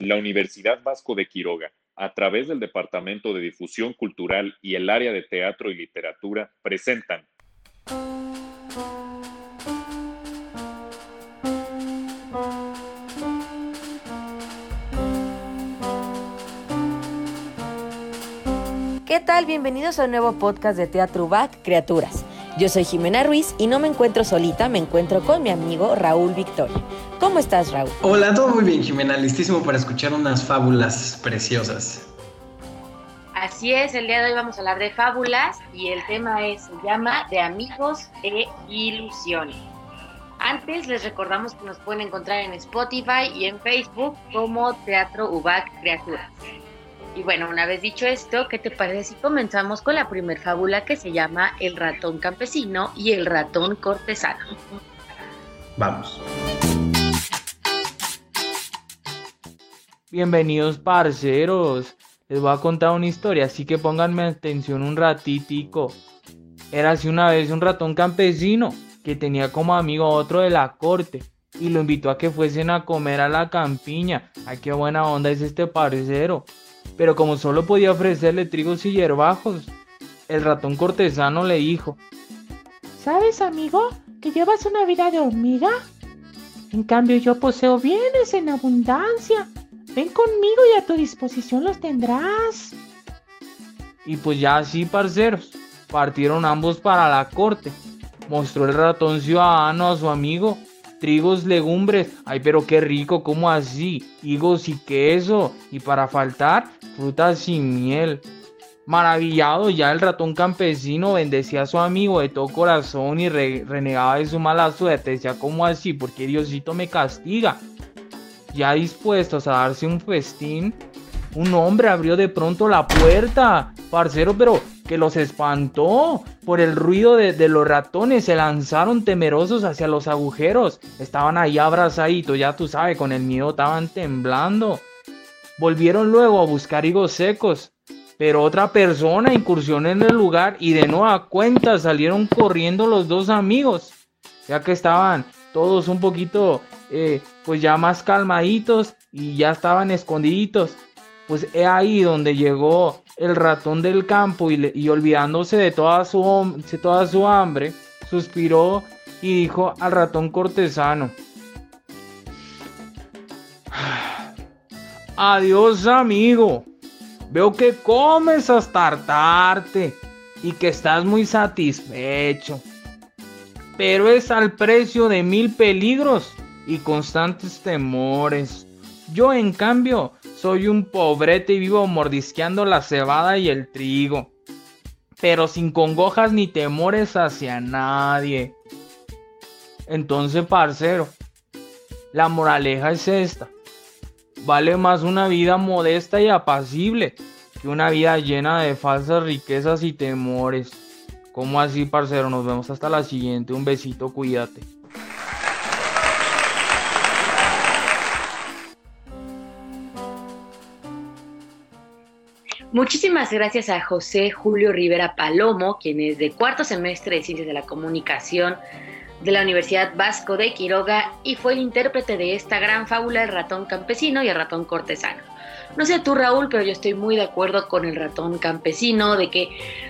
La Universidad Vasco de Quiroga, a través del Departamento de Difusión Cultural y el área de Teatro y Literatura, presentan ¿Qué tal? Bienvenidos a un nuevo podcast de Teatro UBAC, Criaturas. Yo soy Jimena Ruiz y no me encuentro solita, me encuentro con mi amigo Raúl Victoria. ¿Cómo estás, Raúl? Hola, todo muy bien, Jimena. Listísimo para escuchar unas fábulas preciosas. Así es, el día de hoy vamos a hablar de fábulas y el tema es, se llama De amigos e ilusiones. Antes les recordamos que nos pueden encontrar en Spotify y en Facebook como Teatro UBAC Criaturas. Y bueno, una vez dicho esto, ¿qué te parece si comenzamos con la primer fábula que se llama El ratón campesino y el ratón cortesano? Vamos. Bienvenidos parceros. Les voy a contar una historia, así que pónganme atención un ratitico. Era así una vez un ratón campesino que tenía como amigo a otro de la corte y lo invitó a que fuesen a comer a la campiña. Ay, qué buena onda es este parcero pero como solo podía ofrecerle trigos y hierbajos, el ratón cortesano le dijo, ¿Sabes, amigo, que llevas una vida de hormiga? En cambio yo poseo bienes en abundancia. Ven conmigo y a tu disposición los tendrás. Y pues ya así, parceros, partieron ambos para la corte. Mostró el ratón ciudadano a su amigo trigos, legumbres. Ay, pero qué rico, ¿cómo así? Higos y queso. Y para faltar, frutas y miel. Maravillado, ya el ratón campesino bendecía a su amigo de todo corazón y renegaba de su mala suerte. Decía, ¿cómo así? Porque Diosito me castiga. Ya dispuestos a darse un festín, un hombre abrió de pronto la puerta. Parcero, pero que los espantó por el ruido de, los ratones. Se lanzaron temerosos hacia los agujeros. Estaban ahí abrazaditos, ya tú sabes, con el miedo estaban temblando. Volvieron luego a buscar higos secos. Pero otra persona incursionó en el lugar y de nueva cuenta salieron corriendo los dos amigos. Ya que estaban todos un poquito, eh, pues ya más calmaditos y ya estaban escondiditos. Pues es ahí donde llegó el ratón del campo y, olvidándose de toda, su, de toda su hambre, suspiró y dijo al ratón cortesano. Adiós amigo, veo que comes hasta hartarte y que estás muy satisfecho. Pero es al precio de mil peligros y constantes temores. Yo en cambio soy un pobrete y vivo mordisqueando la cebada y el trigo. Pero sin congojas ni temores hacia nadie. Entonces, parcero, la moraleja es esta. Vale más una vida modesta y apacible que una vida llena de falsas riquezas y temores. ¿Cómo así, parcero? Nos vemos hasta la siguiente. Un besito, cuídate. Muchísimas gracias a José Julio Rivera Palomo, quien es de cuarto semestre de Ciencias de la Comunicación de la Universidad Vasco de Quiroga y fue el intérprete de esta gran fábula El ratón campesino y el ratón cortesano. No sé tú Raúl, pero yo estoy muy de acuerdo con el ratón campesino de que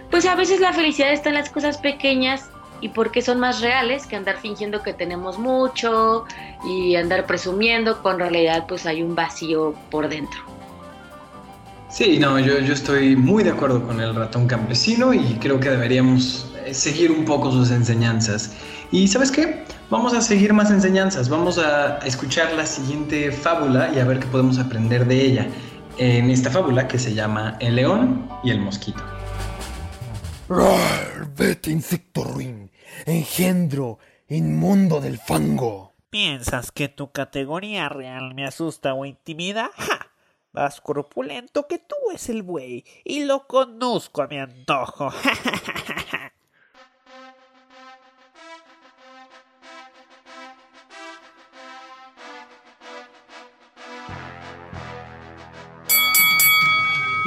pues a veces la felicidad está en las cosas pequeñas y porque son más reales que andar fingiendo que tenemos mucho y andar presumiendo con realidad pues hay un vacío por dentro. Sí, no, yo, yo estoy muy de acuerdo con el ratón campesino y creo que deberíamos eh, seguir un poco sus enseñanzas. Y sabes qué? Vamos a seguir más enseñanzas, vamos a escuchar la siguiente fábula y a ver qué podemos aprender de ella en esta fábula que se llama El león y el mosquito. vete, insecto ruin, engendro inmundo del fango. ¿Piensas que tu categoría real me asusta o intimida? ¡Ja! Más corpulento que tú es el buey, y lo conozco a mi antojo.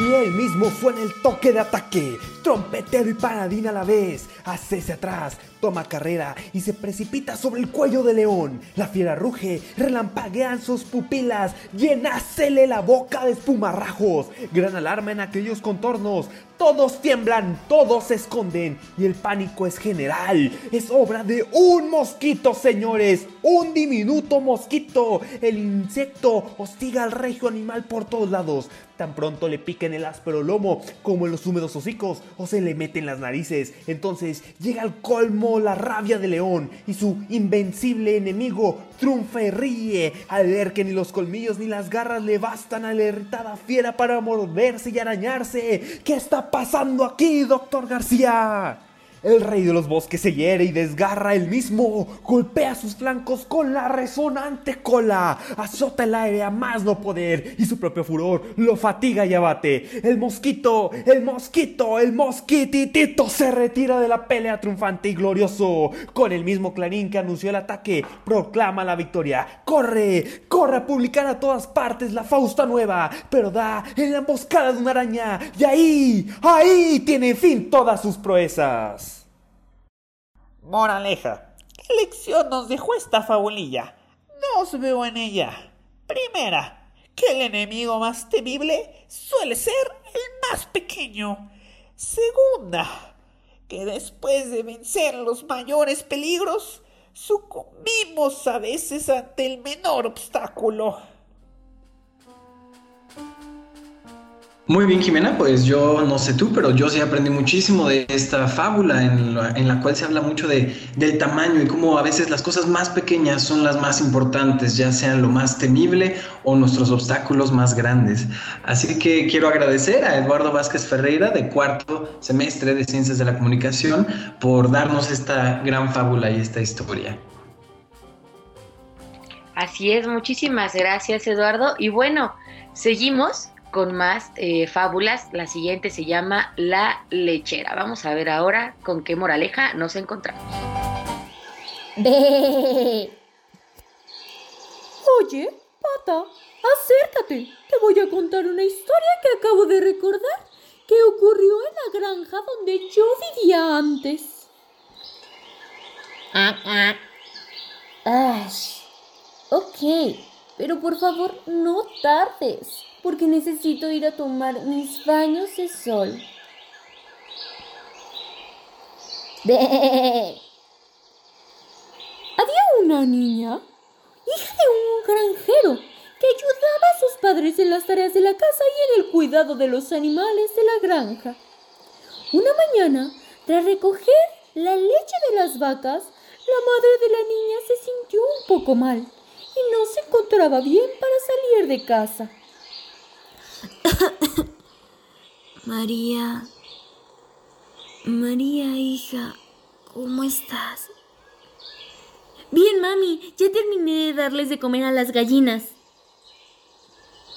Y él mismo fue en el toque de ataque, trompetero y paradín a la vez, hacia atrás, toma carrera y se precipita sobre el cuello del león. La fiera ruge, relampaguean sus pupilas, llenásele la boca de espumarrajos. Gran alarma en aquellos contornos. Todos tiemblan, todos se esconden y el pánico es general. Es obra de un mosquito, señores. Un diminuto mosquito. El insecto hostiga al regio animal por todos lados. Tan pronto le pica en el áspero lomo como en los húmedos hocicos o se le mete en las narices. Entonces llega al colmo la rabia del león y su invencible enemigo triunfa y ríe al ver que ni los colmillos ni las garras le bastan a la irritada fiera para morderse y arañarse. ¿Qué está pasando aquí, doctor García? El rey de los bosques se hiere y desgarra el mismo, golpea sus flancos con la resonante cola, azota el aire a más no poder y su propio furor lo fatiga y abate. El mosquito, el mosquito, el mosquititito se retira de la pelea triunfante y glorioso. Con el mismo clarín que anunció el ataque, proclama la victoria. Corre, corre a publicar a todas partes la Fausta nueva, pero da en la emboscada de una araña y ahí, ahí tiene fin todas sus proezas. Moraleja. ¿Qué lección nos dejó esta fabulilla? No os veo en ella. Primera, que el enemigo más temible suele ser el más pequeño. Segunda, que después de vencer los mayores peligros, sucumbimos a veces ante el menor obstáculo. Muy bien, Jimena, pues yo no sé tú, pero yo sí aprendí muchísimo de esta fábula en la, en la cual se habla mucho de, del tamaño y cómo a veces las cosas más pequeñas son las más importantes, ya sean lo más temible o nuestros obstáculos más grandes. Así que quiero agradecer a Eduardo Vázquez Ferreira de cuarto semestre de Ciencias de la Comunicación por darnos esta gran fábula y esta historia. Así es, muchísimas gracias Eduardo. Y bueno, seguimos con más eh, fábulas. La siguiente se llama La lechera. Vamos a ver ahora con qué moraleja nos encontramos. Oye, pata, acércate. Te voy a contar una historia que acabo de recordar que ocurrió en la granja donde yo vivía antes. Ah, ah. ok, pero por favor no tardes porque necesito ir a tomar mis baños de sol. Había una niña, hija de un granjero, que ayudaba a sus padres en las tareas de la casa y en el cuidado de los animales de la granja. Una mañana, tras recoger la leche de las vacas, la madre de la niña se sintió un poco mal y no se encontraba bien para salir de casa. María, María, hija, ¿cómo estás? Bien, mami, ya terminé de darles de comer a las gallinas.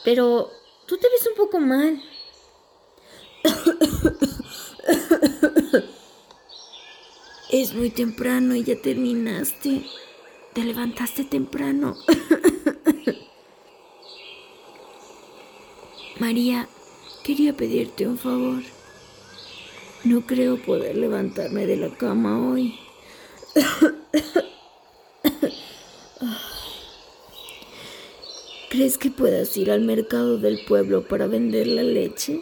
Pero tú te ves un poco mal. Es muy temprano y ya terminaste. Te levantaste temprano. María, quería pedirte un favor. No creo poder levantarme de la cama hoy. ¿Crees que puedas ir al mercado del pueblo para vender la leche?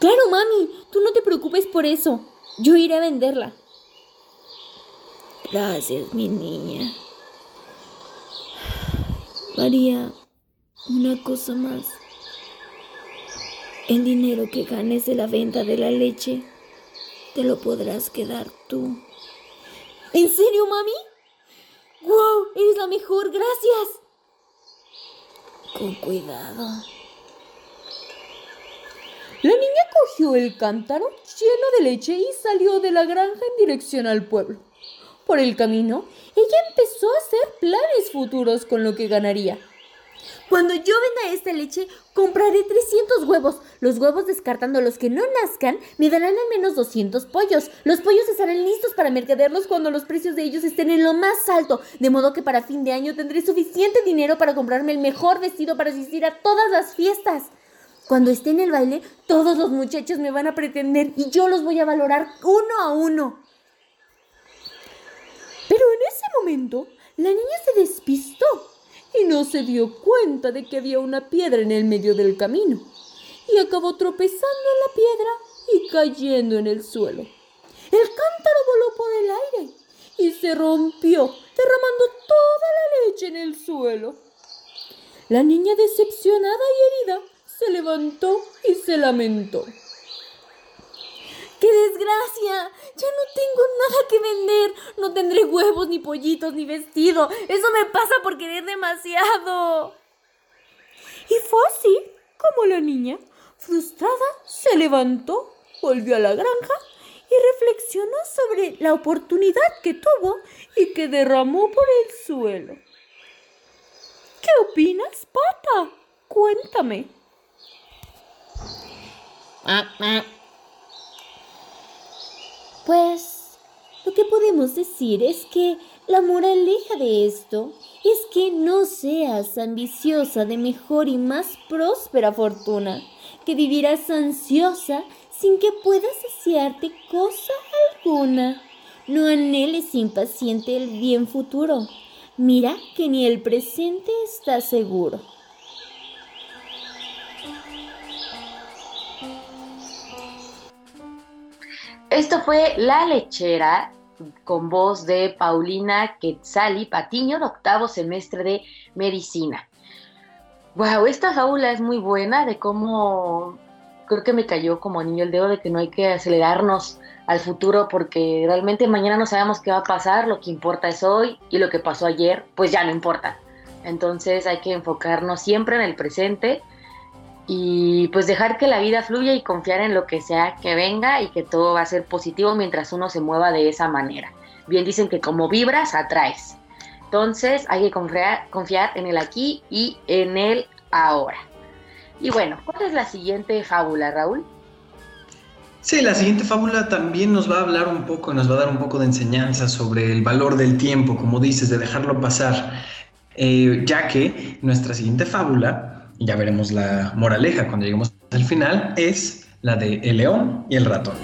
Claro, mami, tú no te preocupes por eso. Yo iré a venderla. Gracias, mi niña. María, una cosa más. El dinero que ganes de la venta de la leche, te lo podrás quedar tú. ¿En serio, mami? ¡Wow! Eres la mejor, gracias. Con cuidado. La niña cogió el cántaro lleno de leche y salió de la granja en dirección al pueblo. Por el camino, ella empezó a hacer planes futuros con lo que ganaría. Cuando yo venda esta leche, compraré 300 huevos. Los huevos, descartando los que no nazcan, me darán al menos 200 pollos. Los pollos estarán listos para mercaderlos cuando los precios de ellos estén en lo más alto, de modo que para fin de año tendré suficiente dinero para comprarme el mejor vestido para asistir a todas las fiestas. Cuando esté en el baile, todos los muchachos me van a pretender y yo los voy a valorar uno a uno. Momento, la niña se despistó y no se dio cuenta de que había una piedra en el medio del camino y acabó tropezando en la piedra y cayendo en el suelo. El cántaro voló por el aire y se rompió, derramando toda la leche en el suelo. La niña decepcionada y herida se levantó y se lamentó. ¡Qué desgracia! Ya no tengo nada que vender. No tendré huevos, ni pollitos, ni vestido. Eso me pasa por querer demasiado. Y fue así como la niña, frustrada, se levantó, volvió a la granja y reflexionó sobre la oportunidad que tuvo y que derramó por el suelo. ¿Qué opinas, pata? Cuéntame. Pues lo que podemos decir es que la moraleja de esto es que no seas ambiciosa de mejor y más próspera fortuna, que vivirás ansiosa sin que puedas saciarte cosa alguna. No anheles impaciente el bien futuro. Mira que ni el presente está seguro. Esto fue La Lechera con voz de Paulina Quetzali Patiño de octavo semestre de medicina. Wow, esta fábula es muy buena de cómo creo que me cayó como niño el dedo de que no hay que acelerarnos al futuro porque realmente mañana no sabemos qué va a pasar, lo que importa es hoy y lo que pasó ayer pues ya no importa. Entonces hay que enfocarnos siempre en el presente y pues dejar que la vida fluya y confiar en lo que sea que venga y que todo va a ser positivo mientras uno se mueva de esa manera. Bien dicen que como vibras, atraes. Entonces hay que confiar, confiar en el aquí y en el ahora. Y bueno, ¿cuál es la siguiente fábula, Raúl? Sí, la siguiente fábula también nos va a hablar un poco, nos va a dar un poco de enseñanza sobre el valor del tiempo, como dices, de dejarlo pasar, eh, ya que nuestra siguiente fábula, ya veremos la moraleja cuando lleguemos al final, es la de el león y el ratón.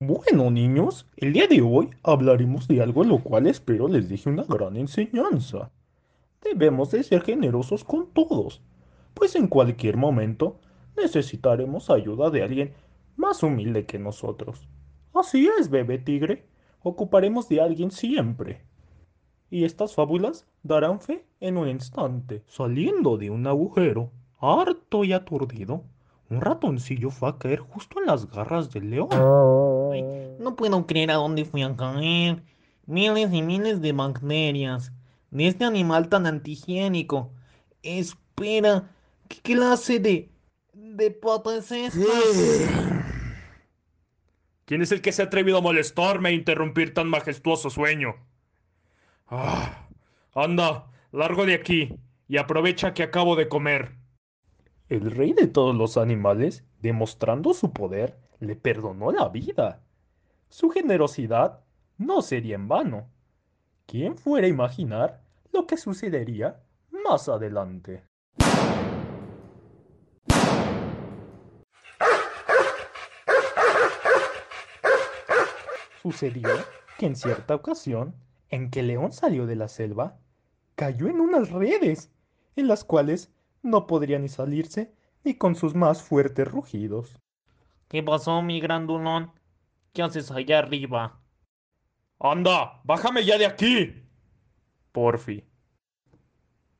Bueno, niños, el día de hoy hablaremos de algo lo cual espero les deje una gran enseñanza. Debemos de ser generosos con todos, pues en cualquier momento necesitaremos ayuda de alguien más humilde que nosotros. Así es, bebé tigre, ocuparemos de alguien siempre. Y estas fábulas darán fe en un instante. Saliendo de un agujero, harto y aturdido, un ratoncillo fue a caer justo en las garras del león. Ay, no puedo creer a dónde fui a caer. Miles y miles de bacterias. De este animal tan antihigiénico. Espera, ¿qué clase de. de pata es esta? ¿Quién es el que se ha atrevido a molestarme e interrumpir tan majestuoso sueño? Ah, anda, largo de aquí y aprovecha que acabo de comer. El rey de todos los animales, demostrando su poder, le perdonó la vida. Su generosidad no sería en vano. ¿Quién fuera a imaginar lo que sucedería más adelante? Sucedió que en cierta ocasión, en que León salió de la selva, cayó en unas redes, en las cuales no podría ni salirse ni con sus más fuertes rugidos. ¿Qué pasó, mi grandulón? ¿Qué haces allá arriba? ¡Anda! ¡Bájame ya de aquí! Porfi.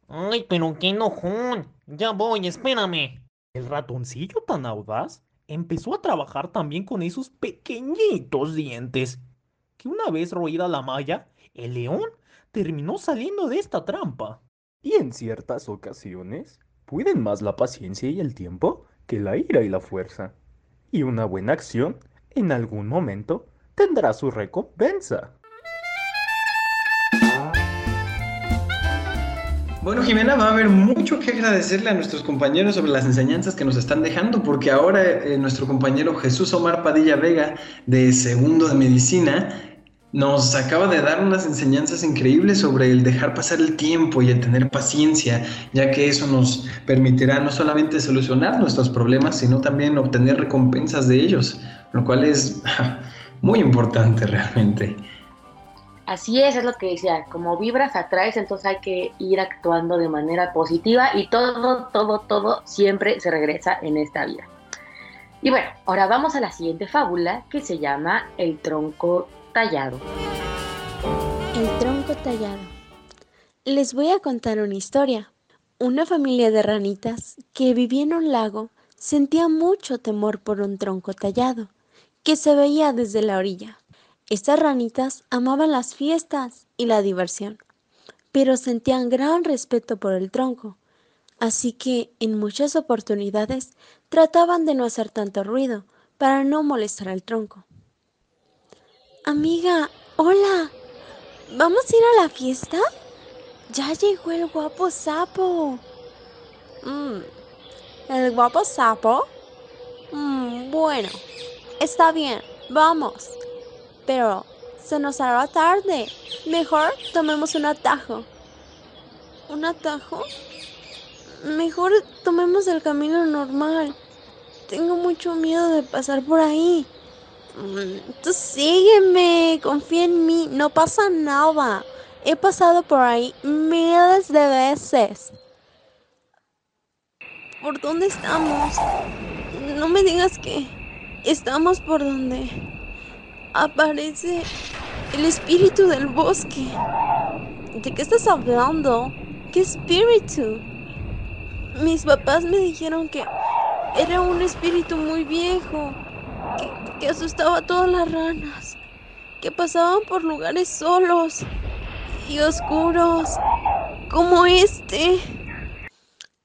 Ay, pero qué enojón. Ya voy, espérame. El ratoncillo tan audaz empezó a trabajar también con esos pequeñitos dientes, que una vez roída la malla, el león terminó saliendo de esta trampa. Y en ciertas ocasiones, pueden más la paciencia y el tiempo que la ira y la fuerza. Y una buena acción, en algún momento, tendrá su recompensa. Bueno, Jimena, va a haber mucho que agradecerle a nuestros compañeros sobre las enseñanzas que nos están dejando, porque ahora eh, nuestro compañero Jesús Omar Padilla Vega, de segundo de medicina, nos acaba de dar unas enseñanzas increíbles sobre el dejar pasar el tiempo y el tener paciencia, ya que eso nos permitirá no solamente solucionar nuestros problemas, sino también obtener recompensas de ellos, lo cual es muy importante realmente. Así es, es lo que decía, como vibras atraes, entonces hay que ir actuando de manera positiva y todo, todo, todo siempre se regresa en esta vida. Y bueno, ahora vamos a la siguiente fábula que se llama El tronco tallado. El tronco tallado. Les voy a contar una historia. Una familia de ranitas que vivía en un lago sentía mucho temor por un tronco tallado que se veía desde la orilla. Estas ranitas amaban las fiestas y la diversión, pero sentían gran respeto por el tronco, así que en muchas oportunidades trataban de no hacer tanto ruido para no molestar al tronco. Amiga, hola, ¿vamos a ir a la fiesta? Ya llegó el guapo sapo. Mm, ¿El guapo sapo? Mm, bueno, está bien, vamos pero se nos hará tarde. Mejor tomemos un atajo. ¿Un atajo? Mejor tomemos el camino normal. Tengo mucho miedo de pasar por ahí. Mm, tú sígueme, confía en mí, no pasa nada. He pasado por ahí miles de veces. ¿Por dónde estamos? No me digas que estamos por donde aparece el espíritu del bosque. ¿De qué estás hablando? ¿Qué espíritu? Mis papás me dijeron que era un espíritu muy viejo, que, asustaba a todas las ranas, que pasaban por lugares solos y oscuros, como este.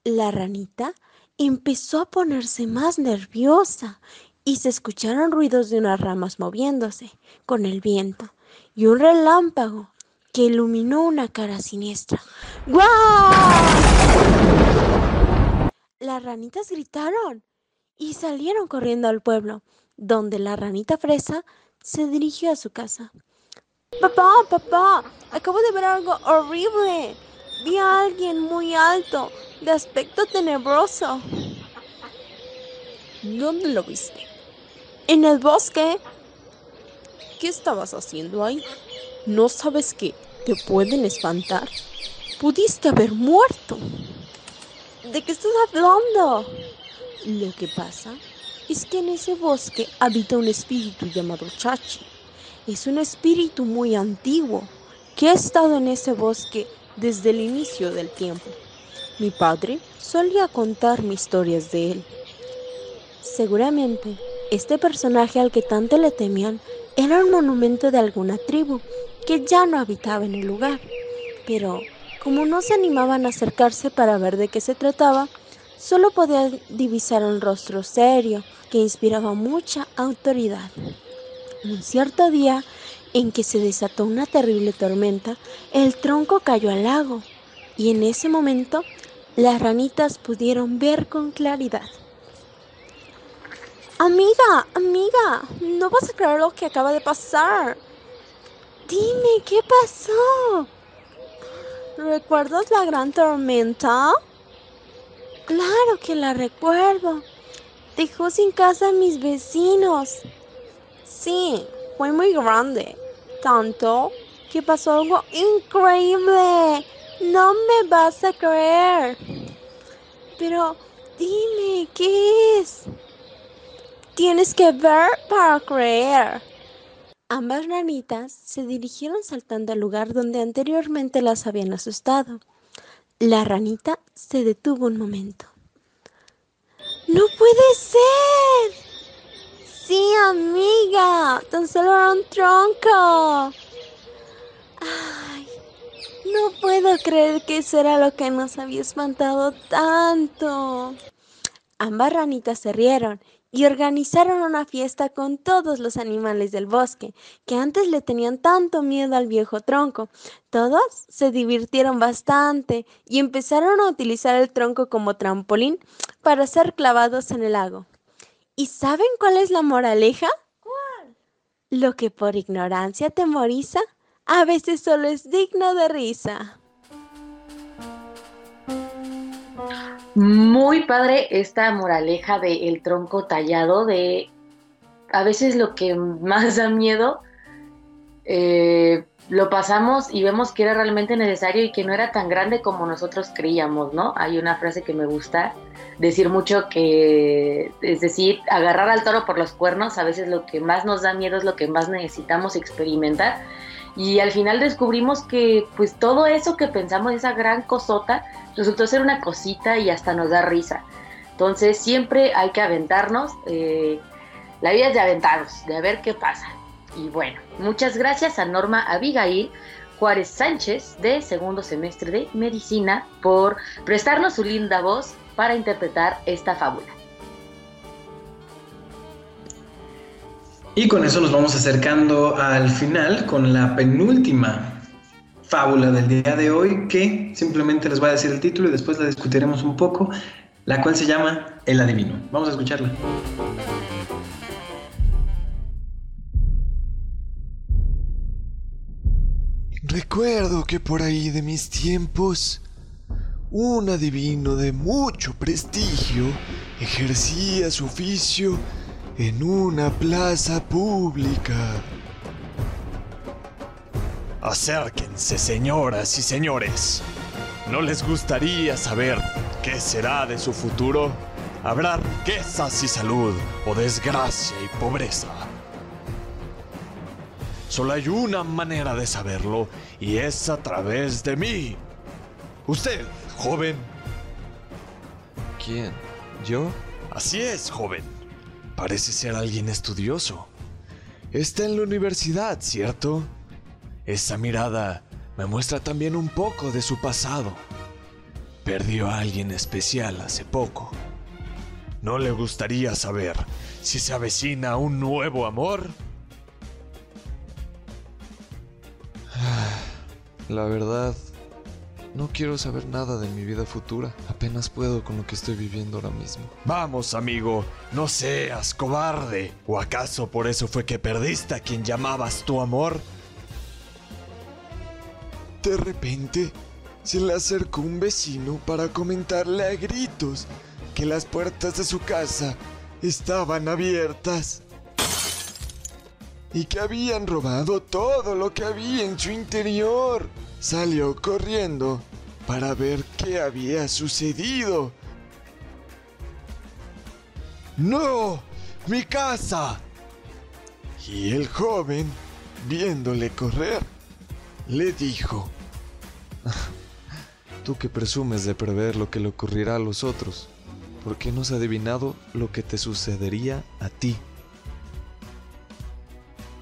La ranita empezó a ponerse más nerviosa y se escucharon ruidos de unas ramas moviéndose con el viento y un relámpago que iluminó una cara siniestra. ¡Guau! Las ranitas gritaron y salieron corriendo al pueblo, donde la ranita fresa se dirigió a su casa. Papá, papá, acabo de ver algo horrible. Vi a alguien muy alto, de aspecto tenebroso. ¿Dónde lo viste? En el bosque. ¿Qué estabas haciendo ahí? ¿No sabes que te pueden espantar? Pudiste haber muerto. ¿De qué estás hablando? Lo que pasa es que en ese bosque habita un espíritu llamado Chachi. Es un espíritu muy antiguo que ha estado en ese bosque desde el inicio del tiempo. Mi padre solía contarme historias de él. Seguramente este personaje al que tanto le temían era un monumento de alguna tribu que ya no habitaba en el lugar. Pero como no se animaban a acercarse para ver de qué se trataba, solo podía divisar un rostro serio que inspiraba mucha autoridad. Un cierto día en que se desató una terrible tormenta, el tronco cayó al lago y en ese momento las ranitas pudieron ver con claridad. Amiga, amiga, no vas a creer lo que acaba de pasar. Dime, ¿qué pasó? ¿Recuerdas la gran tormenta? Claro que la recuerdo. Dejó sin casa a mis vecinos. Sí, fue muy grande. Tanto que pasó algo increíble. No me vas a creer. Pero dime, ¿qué es? Tienes que ver para creer. Ambas ranitas se dirigieron saltando al lugar donde anteriormente las habían asustado. La ranita se detuvo un momento. ¡No puede ser! Sí, amiga, tan solo era un tronco. Ay, no puedo creer que eso era lo que nos había espantado tanto. Ambas ranitas se rieron y organizaron una fiesta con todos los animales del bosque, que antes le tenían tanto miedo al viejo tronco. Todos se divirtieron bastante y empezaron a utilizar el tronco como trampolín para ser clavados en el lago. ¿Y saben cuál es la moraleja? ¿Cuál? Lo que por ignorancia temoriza, a veces solo es digno de risa. Muy padre esta moraleja de el tronco tallado, de a veces lo que más da miedo, eh, lo pasamos y vemos que era realmente necesario y que no era tan grande como nosotros creíamos, ¿no? Hay una frase que me gusta decir mucho que, es decir, agarrar al toro por los cuernos, a veces lo que más nos da miedo es lo que más necesitamos experimentar. Y al final descubrimos que pues todo eso que pensamos, esa gran cosota, resultó ser una cosita y hasta nos da risa. Entonces siempre hay que aventarnos. Eh, la vida es de aventaros, de a ver qué pasa. Y bueno, muchas gracias a Norma Abigail Juárez Sánchez de segundo semestre de medicina por prestarnos su linda voz para interpretar esta fábula. Y con eso nos vamos acercando al final con la penúltima fábula del día de hoy, que simplemente les voy a decir el título y después la discutiremos un poco, la cual se llama El Adivino. Vamos a escucharla. Recuerdo que por ahí de mis tiempos, un adivino de mucho prestigio ejercía su oficio en una plaza pública. Acérquense, señoras y señores. ¿No les gustaría saber qué será de su futuro? ¿Habrá riquezas y salud o desgracia y pobreza? Solo hay una manera de saberlo y es a través de mí. Usted, joven. ¿Quién? ¿Yo? Así es, joven. Parece ser alguien estudioso. Está en la universidad, ¿cierto? Esa mirada me muestra también un poco de su pasado. Perdió a alguien especial hace poco. ¿No le gustaría saber si se avecina un nuevo amor? La verdad, no quiero saber nada de mi vida futura. Apenas puedo con lo que estoy viviendo ahora mismo. Vamos, amigo, no seas cobarde. ¿O acaso por eso fue que perdiste a quien llamabas tu amor? De repente, se le acercó un vecino para comentarle a gritos que las puertas de su casa estaban abiertas y que habían robado todo lo que había en su interior. Salió corriendo para ver qué había sucedido. ¡No! ¡Mi casa! Y el joven, viéndole correr, le dijo, Tú que presumes de prever lo que le ocurrirá a los otros, ¿por qué no has adivinado lo que te sucedería a ti?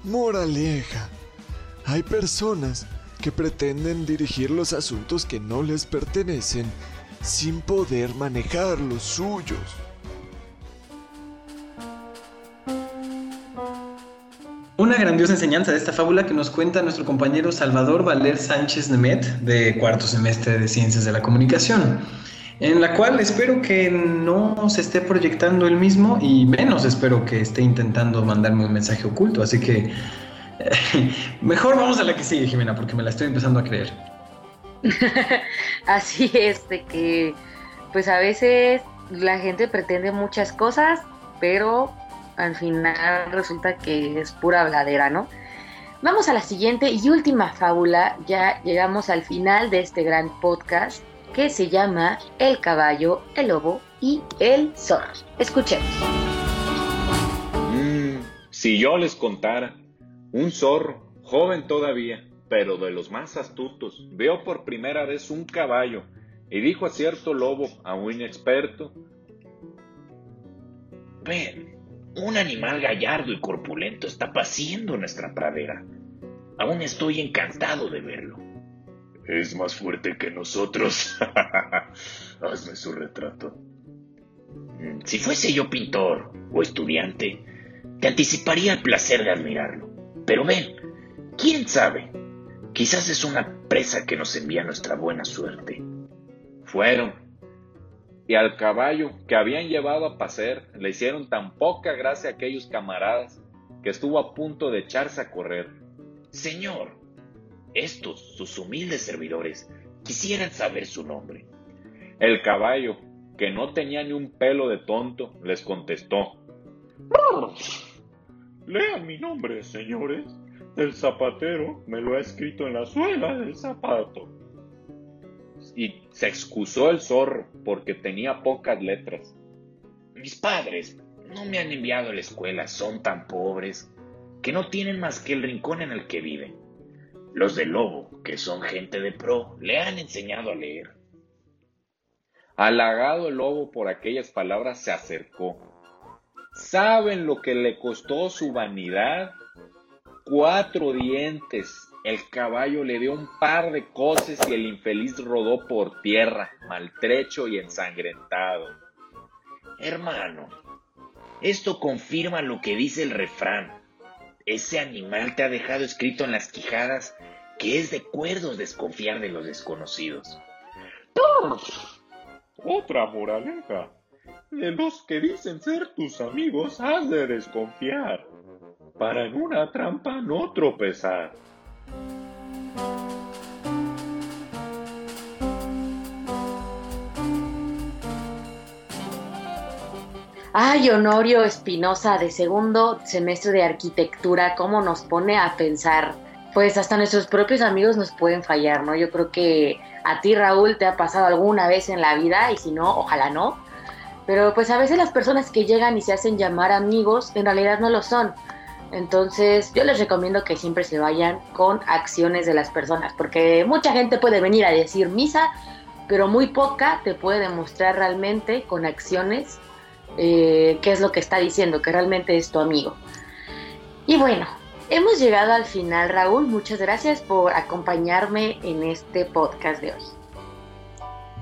Moraleja. Hay personas que pretenden dirigir los asuntos que no les pertenecen sin poder manejar los suyos. Una grandiosa enseñanza de esta fábula que nos cuenta nuestro compañero Salvador Valer Sánchez Nemet, de cuarto semestre de Ciencias de la Comunicación, en la cual espero que no se esté proyectando el mismo y menos espero que esté intentando mandarme un mensaje oculto. Así que mejor vamos a la que sigue, Jimena, porque me la estoy empezando a creer. Así es, de que pues a veces la gente pretende muchas cosas, pero al final resulta que es pura habladera, ¿no? Vamos a la siguiente y última fábula, ya llegamos al final de este gran podcast que se llama El caballo, el lobo y el zorro. Escuchemos. Mm, si yo les contara, un zorro, joven todavía, pero de los más astutos, veo por primera vez un caballo y dijo a cierto lobo, a un inexperto, ven, un animal gallardo y corpulento está paseando nuestra pradera. Aún estoy encantado de verlo. Es más fuerte que nosotros. Hazme su retrato. Si fuese yo pintor o estudiante, te anticiparía el placer de admirarlo. Pero ven, quién sabe, quizás es una presa que nos envía nuestra buena suerte. Fueron. Y al caballo que habían llevado a pasear le hicieron tan poca gracia a aquellos camaradas que estuvo a punto de echarse a correr. Señor, estos, sus humildes servidores, quisieran saber su nombre. El caballo, que no tenía ni un pelo de tonto, les contestó. Lean mi nombre, señores. El zapatero me lo ha escrito en la suela del zapato. Y se excusó el zorro porque tenía pocas letras. Mis padres no me han enviado a la escuela, son tan pobres que no tienen más que el rincón en el que viven. Los de Lobo, que son gente de pro, le han enseñado a leer. Halagado el lobo por aquellas palabras, se acercó. ¿Saben lo que le costó su vanidad? Cuatro dientes. El caballo le dio un par de coces y el infeliz rodó por tierra, maltrecho y ensangrentado. Hermano, esto confirma lo que dice el refrán. Ese animal te ha dejado escrito en las quijadas que es de cuerdos desconfiar de los desconocidos. Otra moraleja. De los que dicen ser tus amigos has de desconfiar, para en una trampa no tropezar. Ay, Honorio Espinosa, de segundo semestre de arquitectura, ¿cómo nos pone a pensar? Pues hasta nuestros propios amigos nos pueden fallar, ¿no? Yo creo que a ti, Raúl, te ha pasado alguna vez en la vida y si no, ojalá no. Pero pues a veces las personas que llegan y se hacen llamar amigos en realidad no lo son. Entonces yo les recomiendo que siempre se vayan con acciones de las personas, porque mucha gente puede venir a decir misa, pero muy poca te puede demostrar realmente con acciones eh, qué es lo que está diciendo, que realmente es tu amigo. Y bueno, hemos llegado al final, Raúl. Muchas gracias por acompañarme en este podcast de hoy.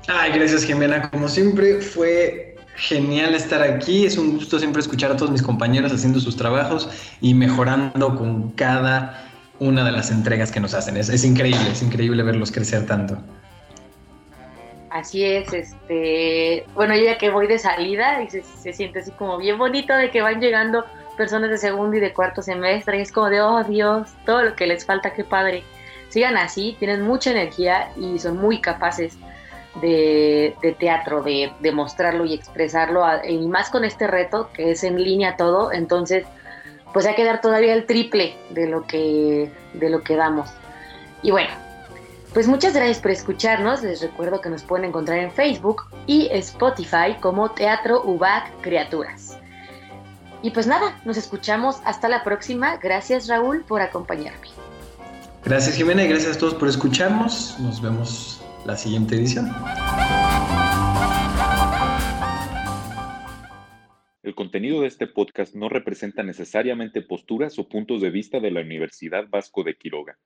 Ay, gracias, Jimena. Como siempre, fue genial estar aquí. Es un gusto siempre escuchar a todos mis compañeros haciendo sus trabajos y mejorando con cada una de las entregas que nos hacen. Es, increíble, es increíble verlos crecer tanto. Así es, este, bueno, ya que voy de salida y se, siente así como bien bonito de que van llegando personas de segundo y de cuarto semestre y es como de, oh Dios, todo lo que les falta, qué padre. Sigan así, tienen mucha energía y son muy capaces de, teatro, de, de, mostrarlo y expresarlo, y más con este reto que es en línea todo, entonces pues hay que dar todavía el triple de lo que, de lo que damos. Y bueno, pues muchas gracias por escucharnos. Les recuerdo que nos pueden encontrar en Facebook y Spotify como Teatro UBAC Criaturas. Y pues nada, nos escuchamos hasta la próxima. Gracias Raúl por acompañarme. Gracias Jimena y gracias a todos por escucharnos. Nos vemos la siguiente edición. El contenido de este podcast no representa necesariamente posturas o puntos de vista de la Universidad Vasco de Quiroga.